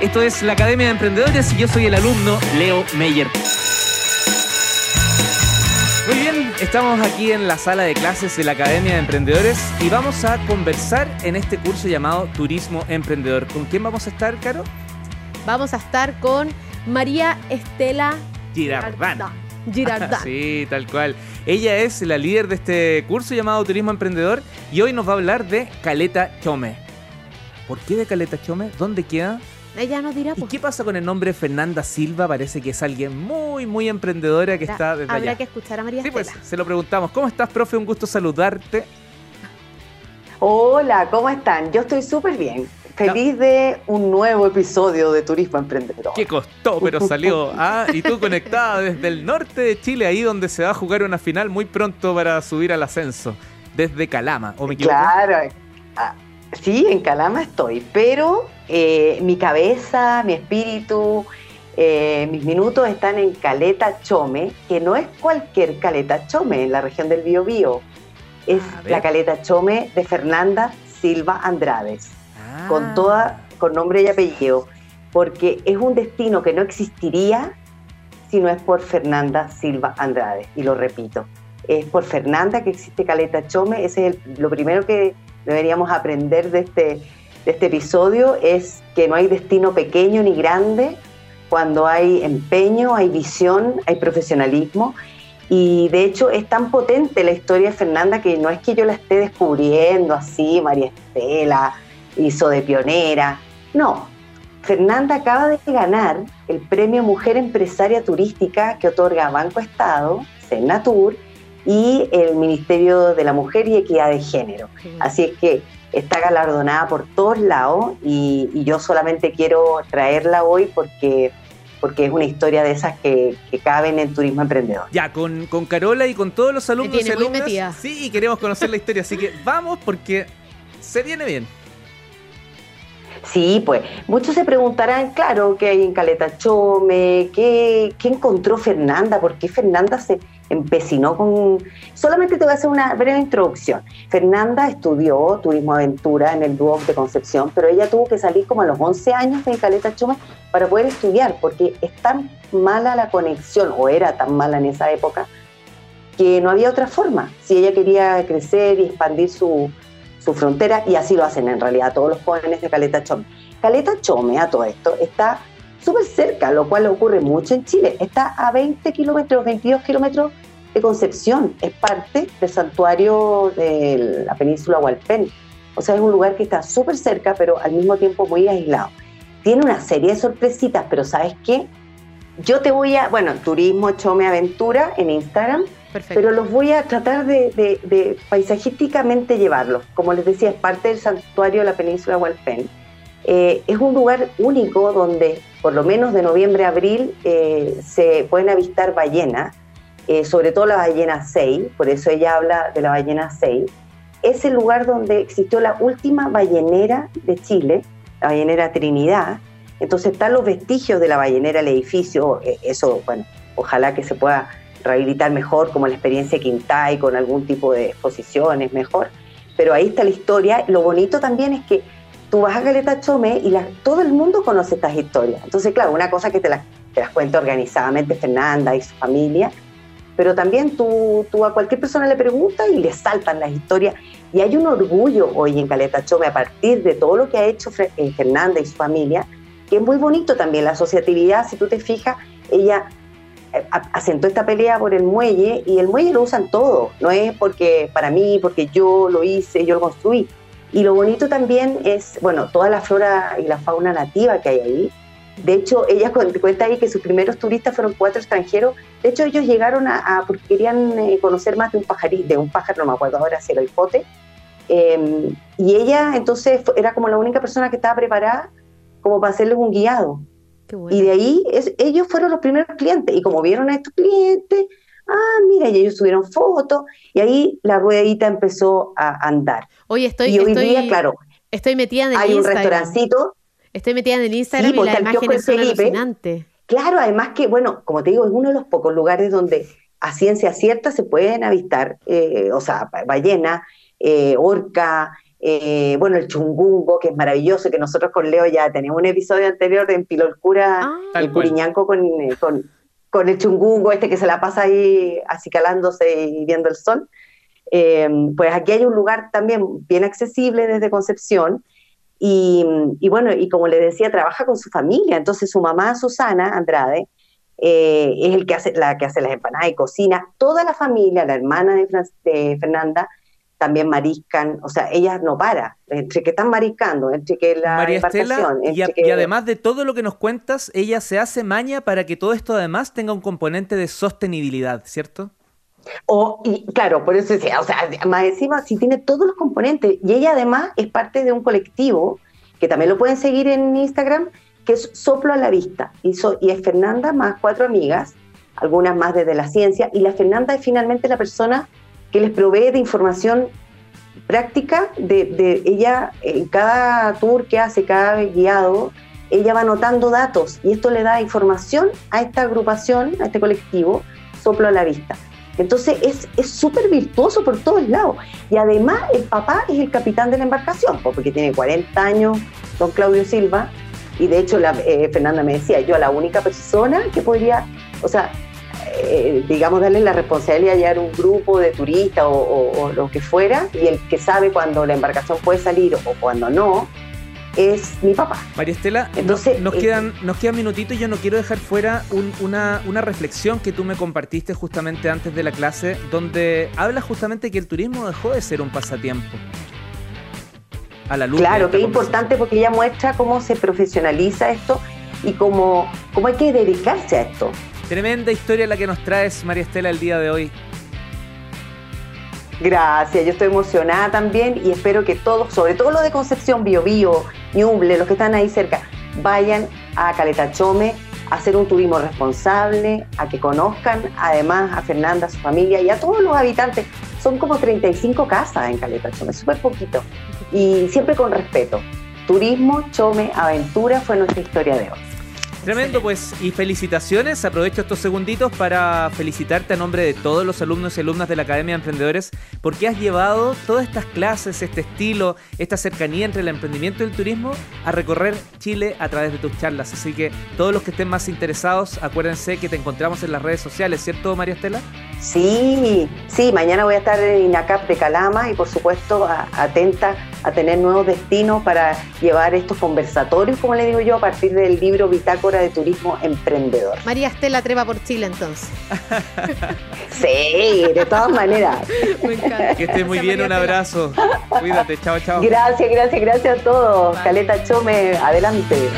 Esto es la Academia de Emprendedores y yo soy el alumno Leo Meyer. Muy bien, estamos aquí en la sala de clases de la Academia de Emprendedores y vamos a conversar en este curso llamado Turismo Emprendedor. ¿Con quién vamos a estar, Caro? Vamos a estar con María Estela Girardán. Girardán. sí, tal cual. Ella es la líder de este curso llamado Turismo Emprendedor y hoy nos va a hablar de Caleta Chome. ¿Por qué de Caleta Chome? ¿Dónde queda? Ella nos dirá. ¿Y pues. qué pasa con el nombre Fernanda Silva? Parece que es alguien muy, muy emprendedora que está desde Habrá allá. que escuchar a María Sí, pues se lo preguntamos. ¿Cómo estás, profe? Un gusto saludarte. Hola, ¿cómo están? Yo estoy súper bien. Feliz de un nuevo episodio de Turismo Emprendedor. ¿Qué costó? Pero salió. Ah, y tú conectada desde el norte de Chile, ahí donde se va a jugar una final muy pronto para subir al ascenso. Desde Calama, ¿o me equivoco? Claro. ah, sí, en Calama estoy, pero eh, mi cabeza, mi espíritu, eh, mis minutos están en Caleta Chome, que no es cualquier Caleta Chome en la región del Biobío. Es A ver. la Caleta Chome de Fernanda Silva Andrades. Ah. con toda, con nombre y apellido, porque es un destino que no existiría si no es por Fernanda Silva Andrade, y lo repito, es por Fernanda que existe Caleta Chome, ese es el- lo primero que deberíamos aprender de este, de este episodio, es que no hay destino pequeño ni grande. Cuando hay empeño, hay visión, hay profesionalismo, y de hecho es tan potente la historia de Fernanda que no es que yo la esté descubriendo así, María Estela, hizo de pionera. No, Fernanda acaba de ganar el premio Mujer Empresaria Turística que otorga Banco Estado, Senatur y el Ministerio de la Mujer y Equidad de Género. Así es que está galardonada por todos lados y, y yo solamente quiero traerla hoy porque, porque es una historia de esas que, que caben en turismo emprendedor. Ya, con, con Carola y con todos los alumnos y alumnas. Sí, y queremos conocer la historia, así que vamos porque se viene bien. Sí, pues muchos se preguntarán, claro, qué hay en Caleta Chome, qué, qué encontró Fernanda, por qué Fernanda se empecinó con... Solamente te voy a hacer una breve introducción. Fernanda estudió turismo aventura en el Duoc de Concepción, pero ella tuvo que salir como a los 11 años de Caleta Chome para poder estudiar, porque es tan mala la conexión, o era tan mala en esa época, que no había otra forma. Si ella quería crecer y expandir su, su frontera, y así lo hacen en realidad todos los jóvenes de Caleta Chome. Caleta Chome, a todo esto, está súper cerca, lo cual ocurre mucho en Chile. Está a 20 kilómetros, 22 kilómetros de Concepción. Es parte del santuario de la península Hualpén. O sea, es un lugar que está súper cerca, pero al mismo tiempo muy aislado. Tiene una serie de sorpresitas, pero ¿sabes qué? Yo te voy a, bueno, Turismo Chome Aventura en Instagram, Perfecto. pero los voy a tratar de, de- de paisajísticamente llevarlos. Como les decía, es parte del santuario de la península Hualpén. Eh, es un lugar único donde, por lo menos de noviembre a abril, eh, se pueden avistar ballenas, eh, sobre todo la ballena 6, por eso ella habla de la ballena 6. Es el lugar donde existió la última ballenera de Chile, la ballenera Trinidad. Entonces están los vestigios de la ballenera, el edificio, eso, bueno, ojalá que se pueda rehabilitar mejor, como la experiencia Quintay, con algún tipo de exposiciones mejor. Pero ahí está la historia. Lo bonito también es que tú vas a Caleta Chome y la- todo el mundo conoce estas historias. Entonces, claro, una cosa que te las, te las organizadamente Fernanda y su familia, pero también tú, tú a cualquier persona le preguntas y le saltan las historias. Y hay un orgullo hoy en Caleta Chome a partir de todo lo que ha hecho eh, Fernanda y su familia, que es muy bonito también la asociatividad, si tú te fijas, ella eh, asentó esta pelea por el muelle y el muelle lo usan todo, no es porque para mí, porque yo lo hice, yo lo construí. Y lo bonito también es, bueno, toda la flora y la fauna nativa que hay ahí. De hecho, ella cu- cuenta ahí que sus primeros turistas fueron cuatro extranjeros. De hecho, ellos llegaron a, a- porque querían eh, conocer más de un pajarito, de un pájaro, no me acuerdo ahora si era el pote. Eh, y ella entonces era como la única persona que estaba preparada como para hacerles un guiado. Bueno. Y de ahí es- ellos fueron los primeros clientes. Y como vieron a estos clientes, ah, mira, y ellos subieron fotos. Y ahí la ruedita empezó a andar. Oye, estoy, y hoy estoy, día, claro, estoy metida en el hay un Instagram. restaurancito. Estoy metida en el Instagram Sí, y las imágenes de son Felipe. alucinantes. Claro, además que, bueno, como te digo, es uno de los pocos lugares donde a ciencia cierta se pueden avistar, eh, o sea, ba- ballena, eh, orca, eh, bueno, el chungungo, que es maravilloso, que nosotros con Leo ya tenemos un episodio anterior en Pilolcura, ah, el Curiñanco con, con, con, el chungungo, este que se la pasa ahí acicalándose y viendo el sol. Eh, pues aquí hay un lugar también bien accesible desde Concepción. Y, bueno, y como le decía, trabaja con su familia. Entonces su mamá, Susana Andrade, eh, es el que hace, la que hace las empanadas y cocina. Toda la familia, la hermana de, de Fernanda, también mariscan, o sea, ella no para, entre que están mariscando, entre que la María Estela, y, además de todo lo que nos cuentas, ella se hace maña para que todo esto además tenga un componente de sostenibilidad, ¿cierto? O, y claro, por eso decía, o sea, más encima, si tiene todos los componentes, y ella además es parte de un colectivo, que también lo pueden seguir en Instagram, que es Soplo a la Vista, y, y es Fernanda más cuatro amigas, algunas más desde la ciencia, y la Fernanda es finalmente la persona que les provee de información práctica de, ella, en cada tour que hace, cada guiado, ella va anotando datos y esto le da información a esta agrupación, a este colectivo, soplo a la vista. Entonces es súper virtuoso por todos lados. Y además el papá es el capitán de la embarcación, porque tiene 40 años, don Claudio Silva, y de hecho eh, Fernanda me decía, yo la única persona que podría, o sea, eh, digamos, darle la responsabilidad de hallar un grupo de turistas o, lo que fuera, y el que sabe cuando la embarcación puede salir o cuando no, es mi papá. María Estela, Entonces, nos, quedan, nos quedan minutitos y yo no quiero dejar fuera una, una, reflexión que tú me compartiste justamente antes de la clase, donde habla justamente que el turismo dejó de ser un pasatiempo. A la luz claro, que es importante porque ella muestra cómo se profesionaliza esto y cómo, cómo hay que dedicarse a esto. Tremenda historia la que nos traes, María Estela, el día de hoy. Gracias, yo estoy emocionada también y espero que todos, sobre todo los de Concepción, Bio Bio, Ñuble, los que están ahí cerca, vayan a Caleta Chome a hacer un turismo responsable, a que conozcan además a Fernanda, a su familia y a todos los habitantes. Son como 35 casas en Caleta Chome, súper poquito. Y siempre con respeto. Turismo, Chome, aventura fue nuestra historia de hoy. Tremendo, pues, y felicitaciones. Aprovecho estos segunditos para felicitarte a nombre de todos los alumnos y alumnas de la Academia de Emprendedores, porque has llevado todas estas clases, este estilo, esta cercanía entre el emprendimiento y el turismo a recorrer Chile a través de tus charlas. Así que todos los que estén más interesados, acuérdense que te encontramos en las redes sociales, ¿cierto, María Estela? Sí, sí, mañana voy a estar en INACAP de Calama y por supuesto atenta a tener nuevos destinos para llevar estos conversatorios, como le digo yo, a partir del libro Bitácora de Turismo Emprendedor. María Estela Treva por Chile entonces. sí, de todas maneras. Que estés muy bien, un abrazo. Cuídate, chao, chao. Gracias, gracias, gracias a todos. Caleta Chome, adelante.